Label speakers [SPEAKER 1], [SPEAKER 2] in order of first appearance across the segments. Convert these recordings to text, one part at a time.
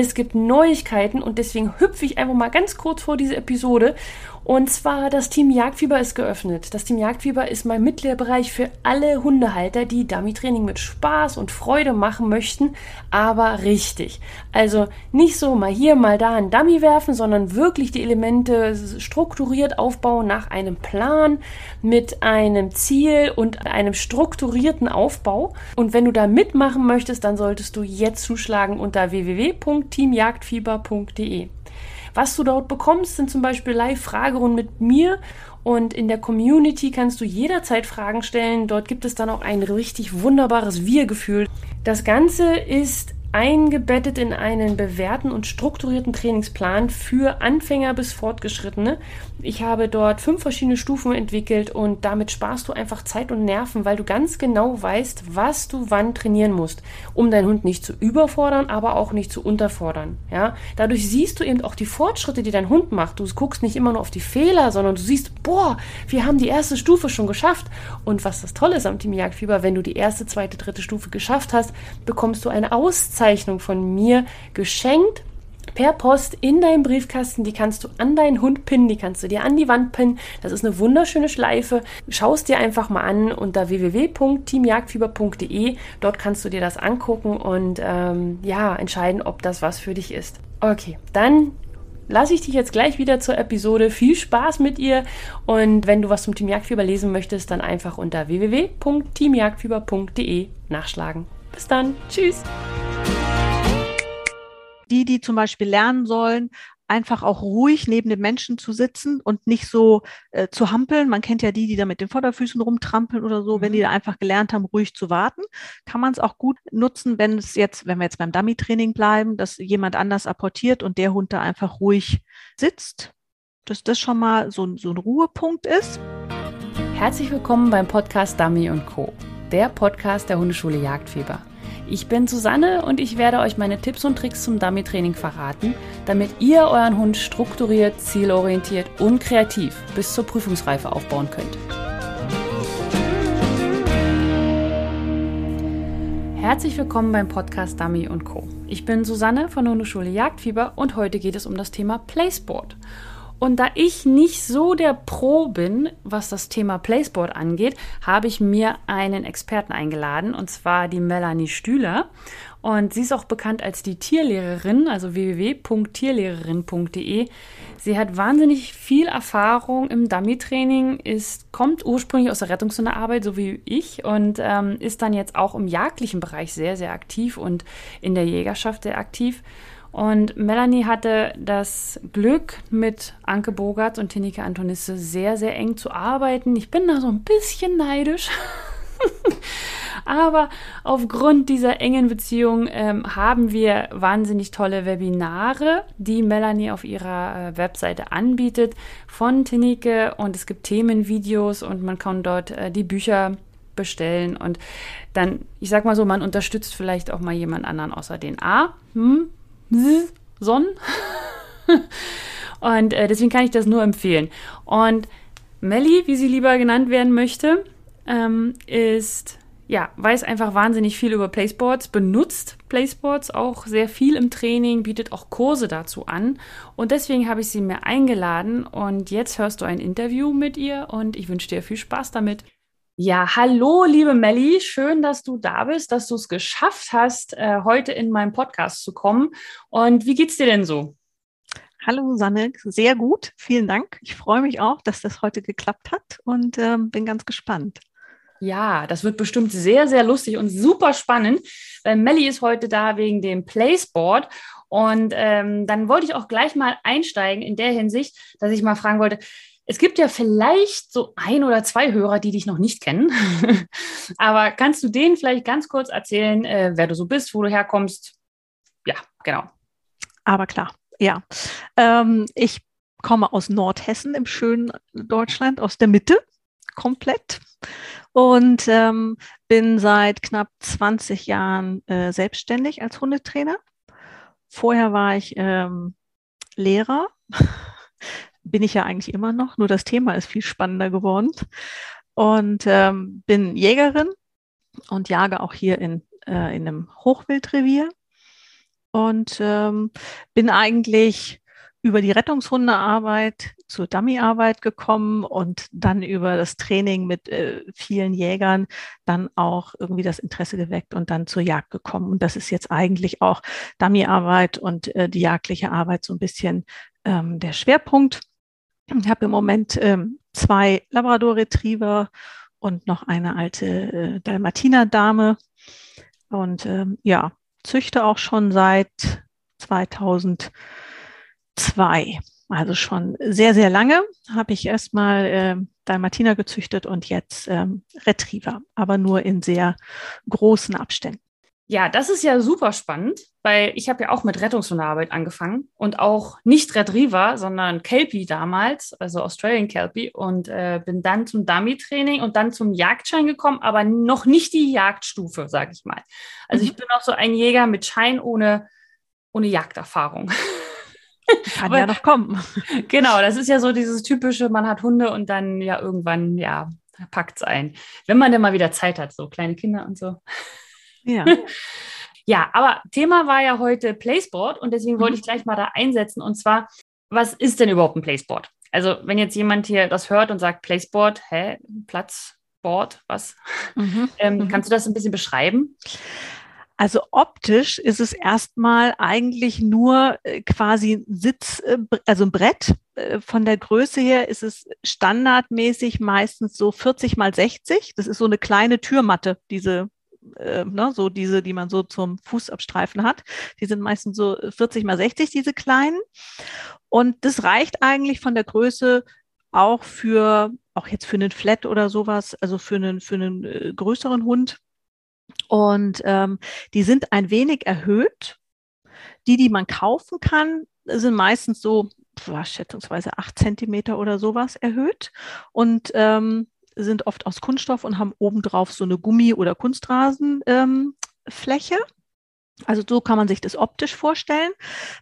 [SPEAKER 1] Es gibt Neuigkeiten und deswegen hüpfe ich einfach mal ganz kurz vor diese Episode und zwar das Team Jagdfieber ist geöffnet. Das Team Jagdfieber ist mein Mitgliederbereich für alle Hundehalter, die Dummy-Training mit Spaß und Freude machen möchten, aber richtig. Also nicht so mal hier, mal da ein Dummy werfen, sondern wirklich die Elemente strukturiert aufbauen nach einem Plan mit einem Ziel und einem strukturierten Aufbau. Und wenn du da mitmachen möchtest, dann solltest du jetzt zuschlagen unter www.teamjagdfieber.de. Was du dort bekommst, sind zum Beispiel Live-Fragerunden mit mir und in der Community kannst du jederzeit Fragen stellen. Dort gibt es dann auch ein richtig wunderbares Wir-Gefühl. Das Ganze ist eingebettet in einen bewährten und strukturierten Trainingsplan für Anfänger bis Fortgeschrittene. Ich habe dort fünf verschiedene Stufen entwickelt und damit sparst du einfach Zeit und Nerven, weil du ganz genau weißt, was du wann trainieren musst, um deinen Hund nicht zu überfordern, aber auch nicht zu unterfordern. Ja, dadurch siehst du eben auch die Fortschritte, die dein Hund macht. Du guckst nicht immer nur auf die Fehler, sondern du siehst, boah, wir haben die erste Stufe schon geschafft. Und was das Tolle ist am Team Jagdfieber, wenn du die erste, zweite, dritte Stufe geschafft hast, bekommst du eine Auszeichnung von mir geschenkt per Post in deinem Briefkasten. Die kannst du an deinen Hund pinnen, die kannst du dir an die Wand pinnen. Das ist eine wunderschöne Schleife. Schau es dir einfach mal an unter www.teamjagdfieber.de. Dort kannst du dir das angucken und ähm, ja, entscheiden, ob das was für dich ist. Okay, dann lasse ich dich jetzt gleich wieder zur Episode. Viel Spaß mit ihr und wenn du was zum Team Jagdfieber lesen möchtest, dann einfach unter www.teamjagdfieber.de nachschlagen. Bis dann. Tschüss
[SPEAKER 2] die, die zum Beispiel lernen sollen, einfach auch ruhig neben den Menschen zu sitzen und nicht so äh, zu hampeln. Man kennt ja die, die da mit den Vorderfüßen rumtrampeln oder so. Mhm. Wenn die da einfach gelernt haben, ruhig zu warten, kann man es auch gut nutzen, wenn es jetzt, wenn wir jetzt beim Dummy-Training bleiben, dass jemand anders apportiert und der Hund da einfach ruhig sitzt. Dass das schon mal so, so ein Ruhepunkt ist.
[SPEAKER 1] Herzlich willkommen beim Podcast Dummy und Co., der Podcast der Hundeschule Jagdfieber. Ich bin Susanne und ich werde euch meine Tipps und Tricks zum Dummy-Training verraten, damit ihr euren Hund strukturiert, zielorientiert und kreativ bis zur Prüfungsreife aufbauen könnt. Herzlich willkommen beim Podcast Dummy Co. Ich bin Susanne von Hundeschule Jagdfieber und heute geht es um das Thema Playsport. Und da ich nicht so der Pro bin, was das Thema Playsport angeht, habe ich mir einen Experten eingeladen, und zwar die Melanie Stühler. Und sie ist auch bekannt als die Tierlehrerin, also www.tierlehrerin.de. Sie hat wahnsinnig viel Erfahrung im Dummy-Training, kommt ursprünglich aus der Rettungshundearbeit, so wie ich, und ähm, ist dann jetzt auch im jagdlichen Bereich sehr, sehr aktiv und in der Jägerschaft sehr aktiv. Und Melanie hatte das Glück, mit Anke Bogart und Tineke Antonisse sehr, sehr eng zu arbeiten. Ich bin da so ein bisschen neidisch. Aber aufgrund dieser engen Beziehung ähm, haben wir wahnsinnig tolle Webinare, die Melanie auf ihrer äh, Webseite anbietet von Tineke. Und es gibt Themenvideos und man kann dort äh, die Bücher bestellen. Und dann, ich sag mal so, man unterstützt vielleicht auch mal jemand anderen außer den A. Hm? Sonnen. Und äh, deswegen kann ich das nur empfehlen. Und Melly, wie sie lieber genannt werden möchte, ähm, ist, ja, weiß einfach wahnsinnig viel über Playsports, benutzt Playsports auch sehr viel im Training, bietet auch Kurse dazu an. Und deswegen habe ich sie mir eingeladen und jetzt hörst du ein Interview mit ihr und ich wünsche dir viel Spaß damit. Ja, hallo, liebe Melli. Schön, dass du da bist, dass du es geschafft hast, äh, heute in meinen Podcast zu kommen. Und wie geht's dir denn so?
[SPEAKER 2] Hallo, Sanne. Sehr gut. Vielen Dank. Ich freue mich auch, dass das heute geklappt hat und äh, bin ganz gespannt.
[SPEAKER 1] Ja, das wird bestimmt sehr, sehr lustig und super spannend, weil Melli ist heute da wegen dem Playsport. Und ähm, dann wollte ich auch gleich mal einsteigen in der Hinsicht, dass ich mal fragen wollte, es gibt ja vielleicht so ein oder zwei Hörer, die dich noch nicht kennen. Aber kannst du denen vielleicht ganz kurz erzählen, äh, wer du so bist, wo du herkommst? Ja, genau.
[SPEAKER 2] Aber klar, ja. Ähm, ich komme aus Nordhessen im schönen Deutschland, aus der Mitte komplett und ähm, bin seit knapp 20 Jahren äh, selbstständig als Hundetrainer. Vorher war ich ähm, Lehrer bin ich ja eigentlich immer noch, nur das Thema ist viel spannender geworden. Und ähm, bin Jägerin und jage auch hier in, äh, in einem Hochwildrevier. und ähm, bin eigentlich über die Rettungshundearbeit zur Dummyarbeit gekommen und dann über das Training mit äh, vielen Jägern dann auch irgendwie das Interesse geweckt und dann zur Jagd gekommen. Und das ist jetzt eigentlich auch Dummyarbeit und äh, die jagdliche Arbeit so ein bisschen ähm, der Schwerpunkt. Ich habe im Moment ähm, zwei Labrador Retriever und noch eine alte äh, Dalmatiner-Dame. Und ähm, ja, züchte auch schon seit 2002. Also schon sehr, sehr lange habe ich erstmal äh, Dalmatiner gezüchtet und jetzt ähm, Retriever, aber nur in sehr großen Abständen.
[SPEAKER 1] Ja, das ist ja super spannend, weil ich habe ja auch mit Rettungshundearbeit angefangen und auch nicht Retriever, sondern Kelpie damals, also Australian Kelpie und äh, bin dann zum Dummy-Training und dann zum Jagdschein gekommen, aber noch nicht die Jagdstufe, sage ich mal. Also mhm. ich bin auch so ein Jäger mit Schein ohne, ohne Jagderfahrung.
[SPEAKER 2] Kann aber, ja noch kommen.
[SPEAKER 1] Genau, das ist ja so dieses typische, man hat Hunde und dann ja irgendwann, ja, packt es ein. Wenn man denn mal wieder Zeit hat, so kleine Kinder und so.
[SPEAKER 2] Ja.
[SPEAKER 1] ja, aber Thema war ja heute Placeboard und deswegen mhm. wollte ich gleich mal da einsetzen. Und zwar, was ist denn überhaupt ein Placeboard? Also, wenn jetzt jemand hier das hört und sagt Placeboard, hä, Platzboard, was? Mhm. Ähm, mhm. Kannst du das ein bisschen beschreiben?
[SPEAKER 2] Also optisch ist es erstmal eigentlich nur äh, quasi Sitz, äh, also ein Brett. Äh, von der Größe her ist es standardmäßig meistens so 40 mal 60. Das ist so eine kleine Türmatte, diese äh, ne, so diese, die man so zum Fußabstreifen hat. Die sind meistens so 40 mal 60, diese kleinen. Und das reicht eigentlich von der Größe auch für, auch jetzt für einen Flat oder sowas, also für einen, für einen äh, größeren Hund. Und ähm, die sind ein wenig erhöht. Die, die man kaufen kann, sind meistens so schätzungsweise acht Zentimeter oder sowas erhöht. Und ähm, sind oft aus Kunststoff und haben obendrauf so eine Gummi- oder Kunstrasenfläche. Ähm, also so kann man sich das optisch vorstellen.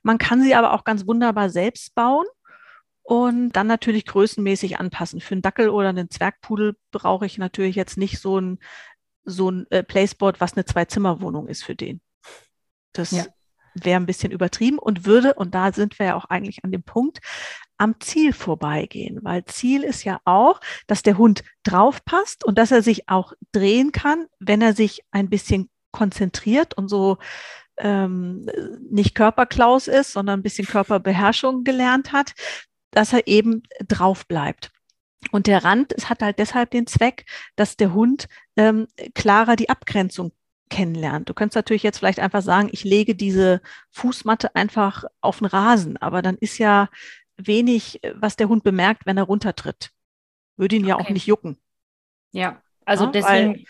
[SPEAKER 2] Man kann sie aber auch ganz wunderbar selbst bauen und dann natürlich größenmäßig anpassen. Für einen Dackel oder einen Zwergpudel brauche ich natürlich jetzt nicht so ein, so ein äh, Placeboard, was eine Zwei-Zimmer-Wohnung ist für den. Das ja. Wäre ein bisschen übertrieben und würde, und da sind wir ja auch eigentlich an dem Punkt, am Ziel vorbeigehen, weil Ziel ist ja auch, dass der Hund draufpasst und dass er sich auch drehen kann, wenn er sich ein bisschen konzentriert und so ähm, nicht Körperklaus ist, sondern ein bisschen Körperbeherrschung gelernt hat, dass er eben drauf bleibt. Und der Rand, es hat halt deshalb den Zweck, dass der Hund ähm, klarer die Abgrenzung kennenlernt. Du könntest natürlich jetzt vielleicht einfach sagen, ich lege diese Fußmatte einfach auf den Rasen, aber dann ist ja wenig, äh, was der Hund bemerkt, wenn er runtertritt. Würde ihn okay. ja auch nicht jucken.
[SPEAKER 1] Ja, also ja, deswegen.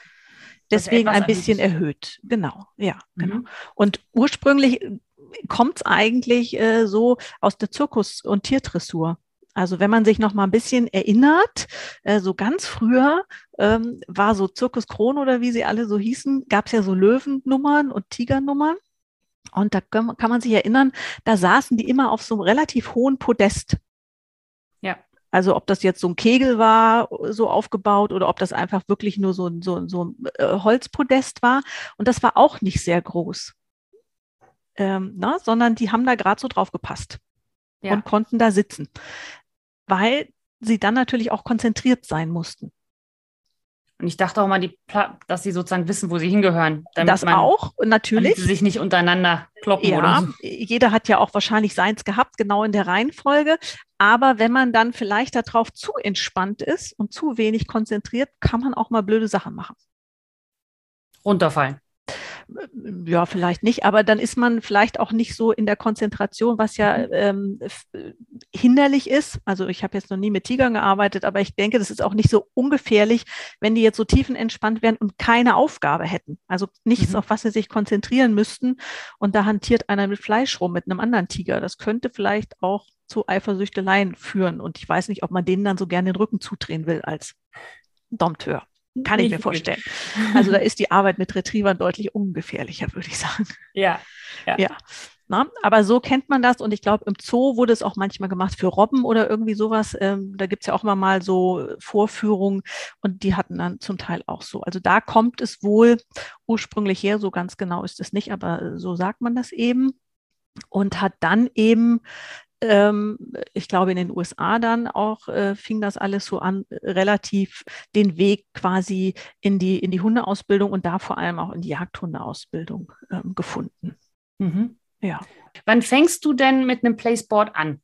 [SPEAKER 2] Deswegen ein bisschen erhöht. Genau, ja, mhm. genau. Und ursprünglich äh, kommt es eigentlich äh, so aus der Zirkus- und Tiertressur. Also wenn man sich noch mal ein bisschen erinnert, äh, so ganz früher ähm, war so Zirkus Kron oder wie sie alle so hießen, gab es ja so Löwennummern und Tigernummern. Und da kann man sich erinnern, da saßen die immer auf so einem relativ hohen Podest.
[SPEAKER 1] Ja.
[SPEAKER 2] Also ob das jetzt so ein Kegel war, so aufgebaut, oder ob das einfach wirklich nur so, so, so ein äh, Holzpodest war. Und das war auch nicht sehr groß. Ähm, na, ne, sondern die haben da gerade so drauf gepasst ja. und konnten da sitzen. Weil sie dann natürlich auch konzentriert sein mussten.
[SPEAKER 1] Und ich dachte auch mal, die, dass sie sozusagen wissen, wo sie hingehören.
[SPEAKER 2] das man, auch, natürlich. Damit
[SPEAKER 1] sie sich nicht untereinander kloppen
[SPEAKER 2] ja,
[SPEAKER 1] oder so.
[SPEAKER 2] Jeder hat ja auch wahrscheinlich seins gehabt, genau in der Reihenfolge. Aber wenn man dann vielleicht darauf zu entspannt ist und zu wenig konzentriert, kann man auch mal blöde Sachen machen.
[SPEAKER 1] Runterfallen
[SPEAKER 2] ja, vielleicht nicht, aber dann ist man vielleicht auch nicht so in der Konzentration, was ja mhm. ähm, hinderlich ist. Also ich habe jetzt noch nie mit Tigern gearbeitet, aber ich denke, das ist auch nicht so ungefährlich, wenn die jetzt so tiefenentspannt wären und keine Aufgabe hätten. Also nichts, mhm. auf was sie sich konzentrieren müssten. Und da hantiert einer mit Fleisch rum mit einem anderen Tiger. Das könnte vielleicht auch zu Eifersüchteleien führen. Und ich weiß nicht, ob man denen dann so gerne den Rücken zudrehen will als Dompteur. Kann ich mir vorstellen. Also da ist die Arbeit mit Retrievern deutlich ungefährlicher, würde ich sagen.
[SPEAKER 1] Ja.
[SPEAKER 2] Ja. ja. Na, aber so kennt man das und ich glaube, im Zoo wurde es auch manchmal gemacht für Robben oder irgendwie sowas. Ähm, da gibt es ja auch immer mal so Vorführungen und die hatten dann zum Teil auch so. Also da kommt es wohl ursprünglich her, so ganz genau ist es nicht, aber so sagt man das eben. und hat dann eben ich glaube, in den USA dann auch äh, fing das alles so an, relativ den Weg quasi in die, in die Hundeausbildung und da vor allem auch in die Jagdhundeausbildung ähm, gefunden.
[SPEAKER 1] Mhm. Ja. Wann fängst du denn mit einem Placeboard an?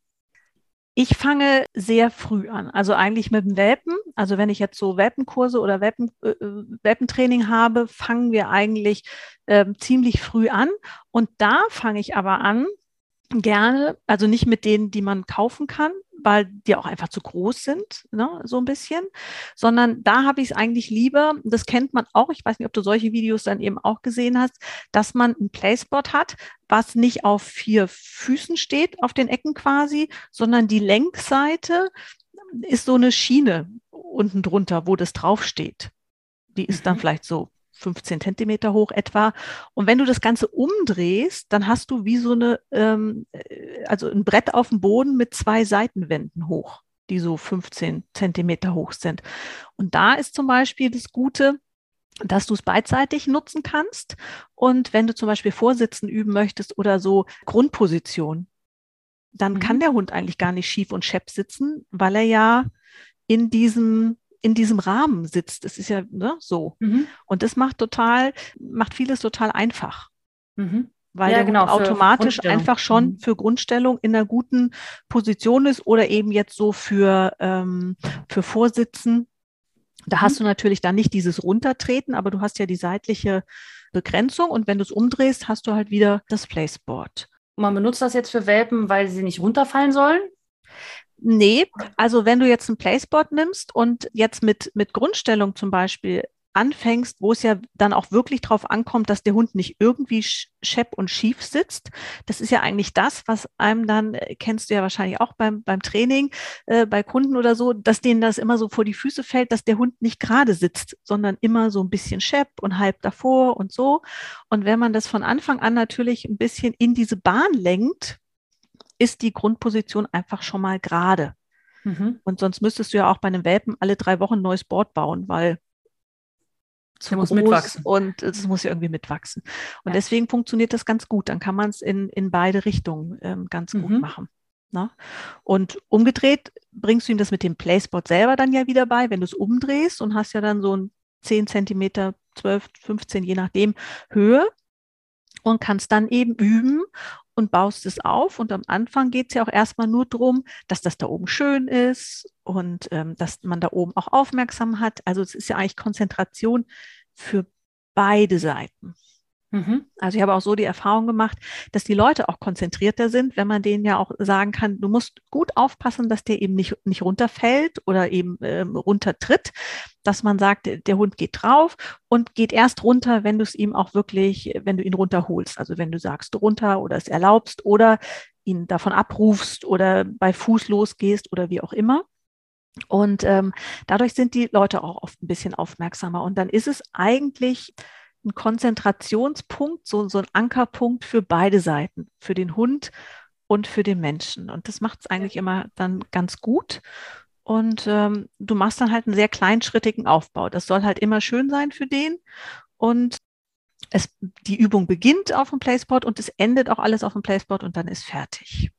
[SPEAKER 2] Ich fange sehr früh an, also eigentlich mit dem Welpen. Also wenn ich jetzt so Welpenkurse oder Welpen, äh, äh Welpentraining habe, fangen wir eigentlich äh, ziemlich früh an. Und da fange ich aber an, gerne, also nicht mit denen, die man kaufen kann, weil die auch einfach zu groß sind, ne, so ein bisschen, sondern da habe ich es eigentlich lieber, das kennt man auch, ich weiß nicht, ob du solche Videos dann eben auch gesehen hast, dass man ein Placeboard hat, was nicht auf vier Füßen steht, auf den Ecken quasi, sondern die Längsseite ist so eine Schiene unten drunter, wo das draufsteht. Die ist dann mhm. vielleicht so 15 Zentimeter hoch etwa. Und wenn du das Ganze umdrehst, dann hast du wie so eine, ähm, äh, also ein Brett auf dem Boden mit zwei Seitenwänden hoch, die so 15 Zentimeter hoch sind. Und da ist zum Beispiel das Gute, dass du es beidseitig nutzen kannst. Und wenn du zum Beispiel Vorsitzen üben möchtest oder so Grundposition, dann mhm. kann der Hund eigentlich gar nicht schief und schepp sitzen, weil er ja in diesem in diesem Rahmen sitzt. Es ist ja ne, so. Mhm. Und das macht total, macht vieles total einfach. Mhm. Weil ja, genau, automatisch einfach schon mhm. für Grundstellung in einer guten Position ist oder eben jetzt so für, ähm, für Vorsitzen. Da hast mhm. du natürlich dann nicht dieses Runtertreten, aber du hast ja die seitliche Begrenzung und wenn du es umdrehst, hast du halt wieder das Placeboard.
[SPEAKER 1] Man benutzt das jetzt für Welpen, weil sie nicht runterfallen sollen?
[SPEAKER 2] Nee, also wenn du jetzt ein Placeboard nimmst und jetzt mit, mit Grundstellung zum Beispiel anfängst, wo es ja dann auch wirklich drauf ankommt, dass der Hund nicht irgendwie schepp und schief sitzt. Das ist ja eigentlich das, was einem dann, äh, kennst du ja wahrscheinlich auch beim, beim Training, äh, bei Kunden oder so, dass denen das immer so vor die Füße fällt, dass der Hund nicht gerade sitzt, sondern immer so ein bisschen schepp und halb davor und so. Und wenn man das von Anfang an natürlich ein bisschen in diese Bahn lenkt, ist die Grundposition einfach schon mal gerade. Mhm. Und sonst müsstest du ja auch bei einem Welpen alle drei Wochen ein neues Board bauen, weil zu groß mitwachsen. und es muss ja irgendwie mitwachsen. Und ja. deswegen funktioniert das ganz gut. Dann kann man es in, in beide Richtungen ähm, ganz mhm. gut machen. Ne? Und umgedreht bringst du ihm das mit dem Placeboard selber dann ja wieder bei, wenn du es umdrehst und hast ja dann so ein 10 Zentimeter, 12, 15, je nachdem, Höhe und kannst dann eben üben und baust es auf. Und am Anfang geht es ja auch erstmal nur darum, dass das da oben schön ist und ähm, dass man da oben auch aufmerksam hat. Also es ist ja eigentlich Konzentration für beide Seiten. Mhm. Also ich habe auch so die Erfahrung gemacht, dass die Leute auch konzentrierter sind, wenn man denen ja auch sagen kann, du musst gut aufpassen, dass der eben nicht, nicht runterfällt oder eben ähm, runtertritt, dass man sagt, der Hund geht drauf und geht erst runter, wenn du es ihm auch wirklich, wenn du ihn runterholst. Also wenn du sagst runter oder es erlaubst oder ihn davon abrufst oder bei Fuß losgehst oder wie auch immer. Und ähm, dadurch sind die Leute auch oft ein bisschen aufmerksamer. Und dann ist es eigentlich ein Konzentrationspunkt, so, so ein Ankerpunkt für beide Seiten, für den Hund und für den Menschen. Und das macht es eigentlich immer dann ganz gut. Und ähm, du machst dann halt einen sehr kleinschrittigen Aufbau. Das soll halt immer schön sein für den. Und es, die Übung beginnt auf dem Placeboard und es endet auch alles auf dem Placeboard und dann ist fertig.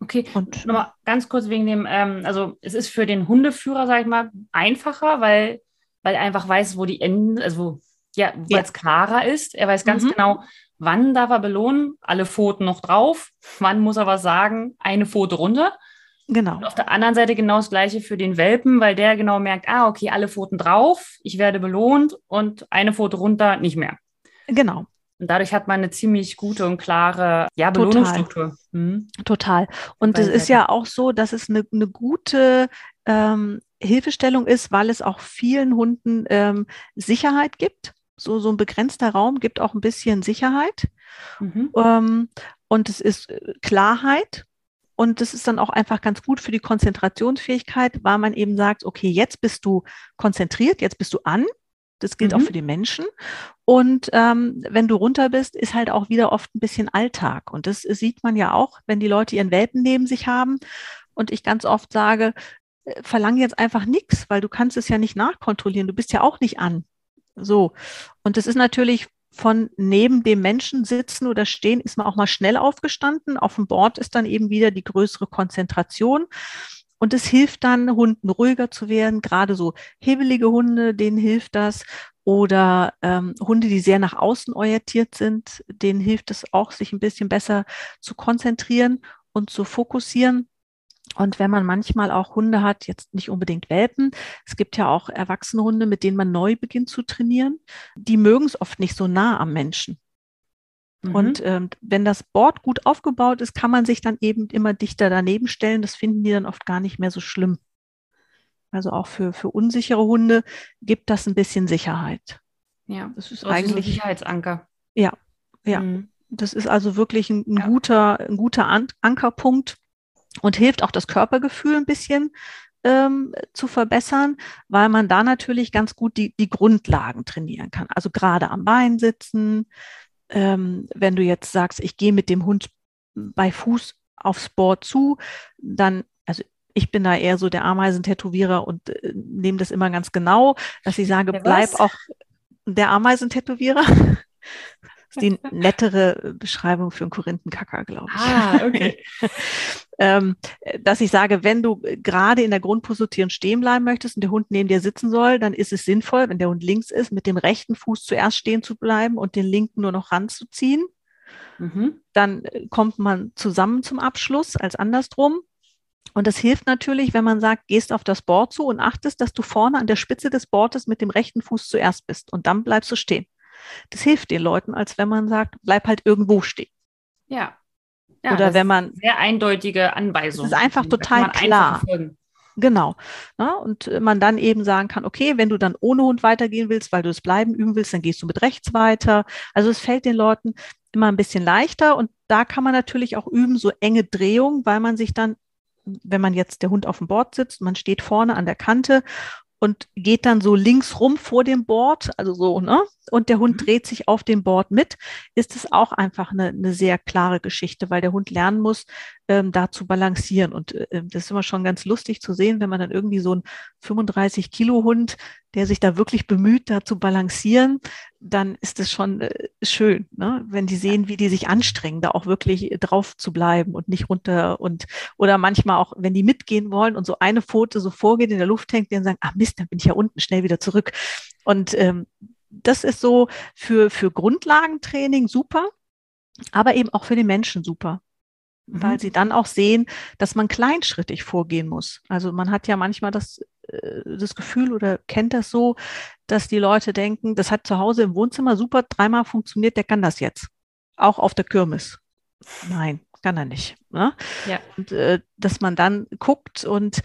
[SPEAKER 1] Okay, und nochmal ganz kurz wegen dem, ähm, also es ist für den Hundeführer, sag ich mal, einfacher, weil, weil er einfach weiß, wo die Enden, also ja, weil ja. es klarer ist. Er weiß ganz mhm. genau, wann darf er belohnen, alle Pfoten noch drauf, wann muss er was sagen, eine Pfote runter. Genau. Und auf der anderen Seite genau das Gleiche für den Welpen, weil der genau merkt, ah, okay, alle Pfoten drauf, ich werde belohnt und eine Pfote runter nicht mehr.
[SPEAKER 2] Genau.
[SPEAKER 1] Und dadurch hat man eine ziemlich gute und klare ja, Belohnungsstruktur.
[SPEAKER 2] Total. Mhm. Total. Und es ist ja auch so, dass es eine, eine gute ähm, Hilfestellung ist, weil es auch vielen Hunden ähm, Sicherheit gibt so, so ein begrenzter Raum gibt auch ein bisschen Sicherheit. Mhm. Ähm, und es ist äh, Klarheit. Und das ist dann auch einfach ganz gut für die Konzentrationsfähigkeit, weil man eben sagt, okay, jetzt bist du konzentriert, jetzt bist du an. Das gilt mhm. auch für die Menschen. Und ähm, wenn du runter bist, ist halt auch wieder oft ein bisschen Alltag. Und das sieht man ja auch, wenn die Leute ihren Welpen neben sich haben. Und ich ganz oft sage, äh, verlang jetzt einfach nichts, weil du kannst es ja nicht nachkontrollieren. Du bist ja auch nicht an. So. Und das ist natürlich von neben dem Menschen sitzen oder stehen, ist man auch mal schnell aufgestanden. Auf dem Board ist dann eben wieder die größere Konzentration. Und es hilft dann, Hunden ruhiger zu werden. Gerade so hebelige Hunde, denen hilft das. Oder ähm, Hunde, die sehr nach außen orientiert sind, denen hilft es auch, sich ein bisschen besser zu konzentrieren und zu fokussieren. Und wenn man manchmal auch Hunde hat, jetzt nicht unbedingt Welpen, es gibt ja auch erwachsene Hunde, mit denen man neu beginnt zu trainieren, die mögen es oft nicht so nah am Menschen. Mhm. Und ähm, wenn das Board gut aufgebaut ist, kann man sich dann eben immer dichter daneben stellen. Das finden die dann oft gar nicht mehr so schlimm. Also auch für, für unsichere Hunde gibt das ein bisschen Sicherheit.
[SPEAKER 1] Ja, das ist eigentlich ein Sicherheitsanker.
[SPEAKER 2] Ja, ja. Mhm. Das ist also wirklich ein, ein ja. guter, ein guter An Ankerpunkt und hilft auch das Körpergefühl ein bisschen ähm, zu verbessern, weil man da natürlich ganz gut die, die Grundlagen trainieren kann. Also gerade am Bein sitzen. Ähm, wenn du jetzt sagst, ich gehe mit dem Hund bei Fuß aufs Board zu, dann, also ich bin da eher so der Ameisentätowierer und äh, nehme das immer ganz genau, dass ich sage, bleib auch der Ameisentätowierer. Das ist die nettere Beschreibung für einen Korinthenkacker, glaube ich.
[SPEAKER 1] Ah, okay.
[SPEAKER 2] ähm, dass ich sage, wenn du gerade in der Grundposition stehen bleiben möchtest und der Hund neben dir sitzen soll, dann ist es sinnvoll, wenn der Hund links ist, mit dem rechten Fuß zuerst stehen zu bleiben und den linken nur noch ranzuziehen. Mhm. Dann äh, kommt man zusammen zum Abschluss als andersrum. Und das hilft natürlich, wenn man sagt, gehst auf das Board zu und achtest, dass du vorne an der Spitze des Boards mit dem rechten Fuß zuerst bist und dann bleibst du stehen. Das hilft den Leuten, als wenn man sagt, bleib halt irgendwo stehen.
[SPEAKER 1] Ja.
[SPEAKER 2] Ja, Oder wenn man.
[SPEAKER 1] Sehr eindeutige Anweisung.
[SPEAKER 2] Das ist einfach total klar. Genau. Ja, und äh, man dann eben sagen kann, okay, wenn du dann ohne Hund weitergehen willst, weil du es bleiben üben willst, dann gehst du mit rechts weiter. Also es fällt den Leuten immer ein bisschen leichter und da kann man natürlich auch üben, so enge Drehungen, weil man sich dann, wenn man jetzt der Hund auf dem Board sitzt, man steht vorne an der Kante und geht dann so links rum vor dem Board, also so, ne? Und der Hund mhm. dreht sich auf dem Board mit, ist es auch einfach eine, eine sehr klare Geschichte, weil der Hund lernen muss, ähm, da zu balancieren. Und äh, das ist immer schon ganz lustig zu sehen, wenn man dann irgendwie so ein 35 Kilo Hund, der sich da wirklich bemüht, da zu balancieren, dann ist es schon äh, schön, ne? wenn die sehen, wie die sich anstrengen, da auch wirklich drauf zu bleiben und nicht runter und oder manchmal auch, wenn die mitgehen wollen und so eine Pfote so vorgeht, in der Luft hängt, dann sagen, ah Mist, dann bin ich ja unten schnell wieder zurück. Und ähm, das ist so für, für Grundlagentraining super, aber eben auch für den Menschen super weil mhm. sie dann auch sehen, dass man kleinschrittig vorgehen muss. Also man hat ja manchmal das, äh, das Gefühl oder kennt das so, dass die Leute denken, das hat zu Hause im Wohnzimmer super dreimal funktioniert, der kann das jetzt. Auch auf der Kirmes. Nein, kann er nicht. Ne? Ja. Und, äh, dass man dann guckt und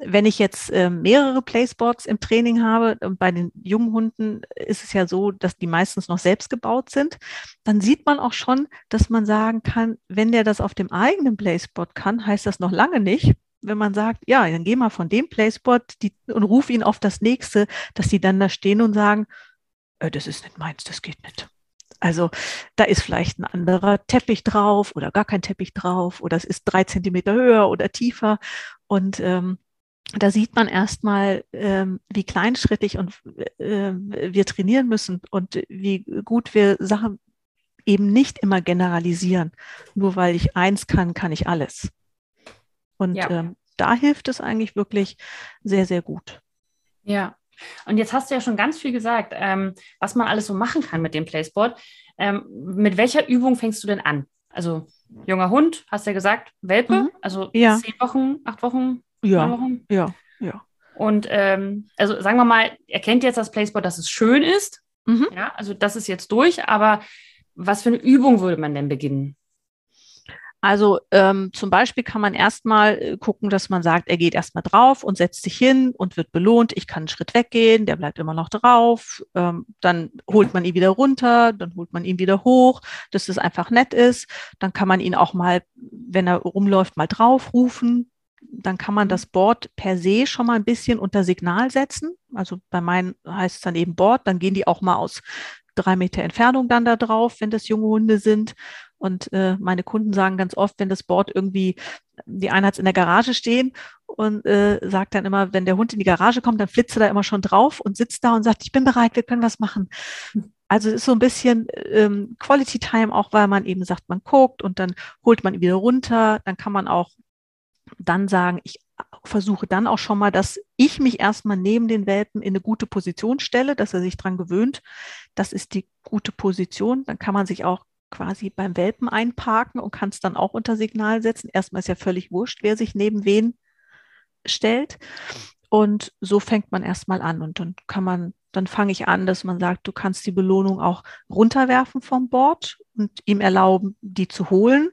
[SPEAKER 2] wenn ich jetzt äh, mehrere Placesports im Training habe, und bei den jungen Hunden ist es ja so, dass die meistens noch selbst gebaut sind, dann sieht man auch schon, dass man sagen kann, wenn der das auf dem eigenen Playspot kann, heißt das noch lange nicht, wenn man sagt, ja, dann geh mal von dem Playspot die, und ruf ihn auf das nächste, dass die dann da stehen und sagen, äh, das ist nicht meins, das geht nicht. Also da ist vielleicht ein anderer Teppich drauf oder gar kein Teppich drauf oder es ist drei Zentimeter höher oder tiefer. Und ähm, da sieht man erstmal, ähm, wie kleinschrittig und äh, wir trainieren müssen und wie gut wir Sachen eben nicht immer generalisieren. Nur weil ich eins kann, kann ich alles. Und ja. ähm, da hilft es eigentlich wirklich sehr, sehr gut.
[SPEAKER 1] Ja. Und jetzt hast du ja schon ganz viel gesagt, ähm, was man alles so machen kann mit dem Playsport. Ähm, mit welcher Übung fängst du denn an? Also junger Hund, hast du ja gesagt, Welpe, mhm. also ja. zehn Wochen, acht Wochen,
[SPEAKER 2] ja, ja, ja.
[SPEAKER 1] Und ähm, also sagen wir mal, er kennt jetzt das Placeboard, dass es schön ist. Mhm. Ja, also das ist jetzt durch, aber was für eine Übung würde man denn beginnen?
[SPEAKER 2] Also ähm, zum Beispiel kann man erstmal äh, gucken, dass man sagt, er geht erstmal drauf und setzt sich hin und wird belohnt. Ich kann einen Schritt weggehen, der bleibt immer noch drauf. Ähm, dann holt man ihn wieder runter, dann holt man ihn wieder hoch, dass es einfach nett ist. Dann kann man ihn auch mal, wenn er rumläuft, mal draufrufen dann kann man mhm. das Board per se schon mal ein bisschen unter Signal setzen. Also bei meinen heißt es dann eben Board, dann gehen die auch mal aus drei Meter Entfernung dann da drauf, wenn das junge Hunde sind. Und äh, meine Kunden sagen ganz oft, wenn das Board irgendwie, die eine hat in der Garage stehen und äh, sagt dann immer, wenn der Hund in die Garage kommt, dann flitzt er da immer schon drauf und sitzt da und sagt, ich bin bereit, wir können was machen. Also es ist so ein bisschen ähm, Quality Time, auch weil man eben sagt, man guckt und dann holt man ihn wieder runter. Dann kann man auch dann sagen, ich versuche dann auch schon mal, dass ich mich erstmal neben den Welpen in eine gute Position stelle, dass er sich dran gewöhnt. Das ist die gute Position. Dann kann man sich auch quasi beim Welpen einparken und kann es dann auch unter Signal setzen. Erstmal ist ja völlig wurscht, wer sich neben wen stellt. Und so fängt man erstmal an und dann kann man, dann fange ich an, dass man sagt, du kannst die Belohnung auch runterwerfen vom Board und ihm erlauben, die zu holen.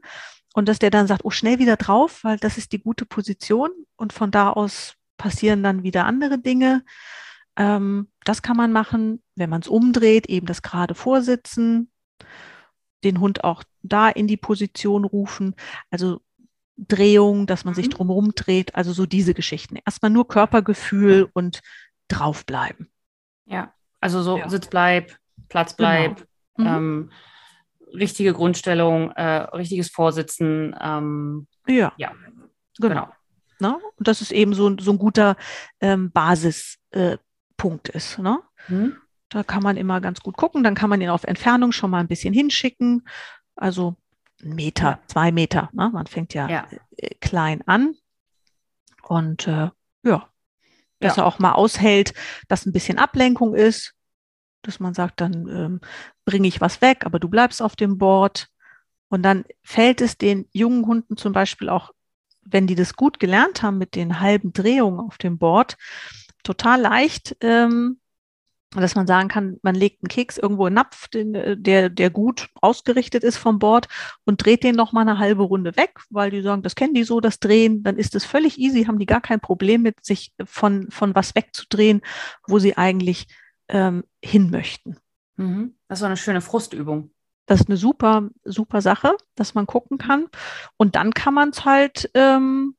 [SPEAKER 2] Und dass der dann sagt, oh, schnell wieder drauf, weil das ist die gute Position. Und von da aus passieren dann wieder andere Dinge. Ähm, das kann man machen, wenn man es umdreht, eben das gerade Vorsitzen, den Hund auch da in die Position rufen. Also Drehung, dass man sich mhm. drumherum dreht, also so diese Geschichten. Erstmal nur Körpergefühl und draufbleiben.
[SPEAKER 1] Ja, also so ja. Sitzbleib, Platzbleib, genau. mhm. ähm, richtige Grundstellung, äh, richtiges Vorsitzen. Ähm,
[SPEAKER 2] ja. ja, genau. genau. Ne? Und das ist eben so, so ein guter ähm, Basispunkt äh, ist. Ne? Mhm. Da kann man immer ganz gut gucken. Dann kann man ihn auf Entfernung schon mal ein bisschen hinschicken. Also ein Meter, ja. zwei Meter. Ne? Man fängt ja, ja. Äh, klein an. Und äh, ja, dass ja. er auch mal aushält, dass ein bisschen Ablenkung ist, dass man sagt, dann ähm, bringe ich was weg, aber du bleibst auf dem Board. Und dann fällt es den jungen Hunden zum Beispiel auch, wenn die das gut gelernt haben mit den halben Drehungen auf dem Board, total leicht, ähm, dass man sagen kann, man legt einen Keks irgendwo in einen Napf, den, äh, der, der gut ausgerichtet ist vom Board und dreht den noch mal eine halbe Runde weg, weil die sagen, das kennen die so, das Drehen, dann ist es völlig easy, haben die gar kein Problem mit, sich von, von was wegzudrehen, wo sie eigentlich ähm, hin möchten.
[SPEAKER 1] Mhm. Das ist so eine schöne Frustübung.
[SPEAKER 2] Das ist eine super, super Sache, dass man gucken kann. Und dann kann man es halt ähm,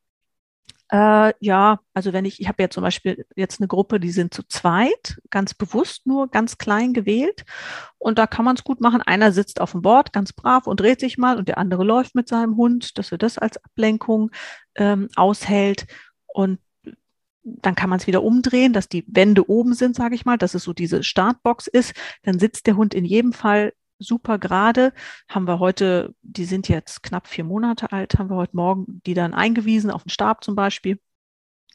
[SPEAKER 2] äh, ja, also wenn ich, ich habe ja zum Beispiel jetzt eine Gruppe, die sind zu zweit, ganz bewusst nur ganz klein gewählt. Und da kann man es gut machen. Einer sitzt auf dem Board ganz brav und dreht sich mal und der andere läuft mit seinem Hund, dass er das als Ablenkung ähm, aushält. Und dann kann man es wieder umdrehen, dass die Wände oben sind, sage ich mal, dass es so diese Startbox ist. Dann sitzt der Hund in jedem Fall super gerade. Haben wir heute, die sind jetzt knapp vier Monate alt, haben wir heute Morgen die dann eingewiesen auf den Stab zum Beispiel,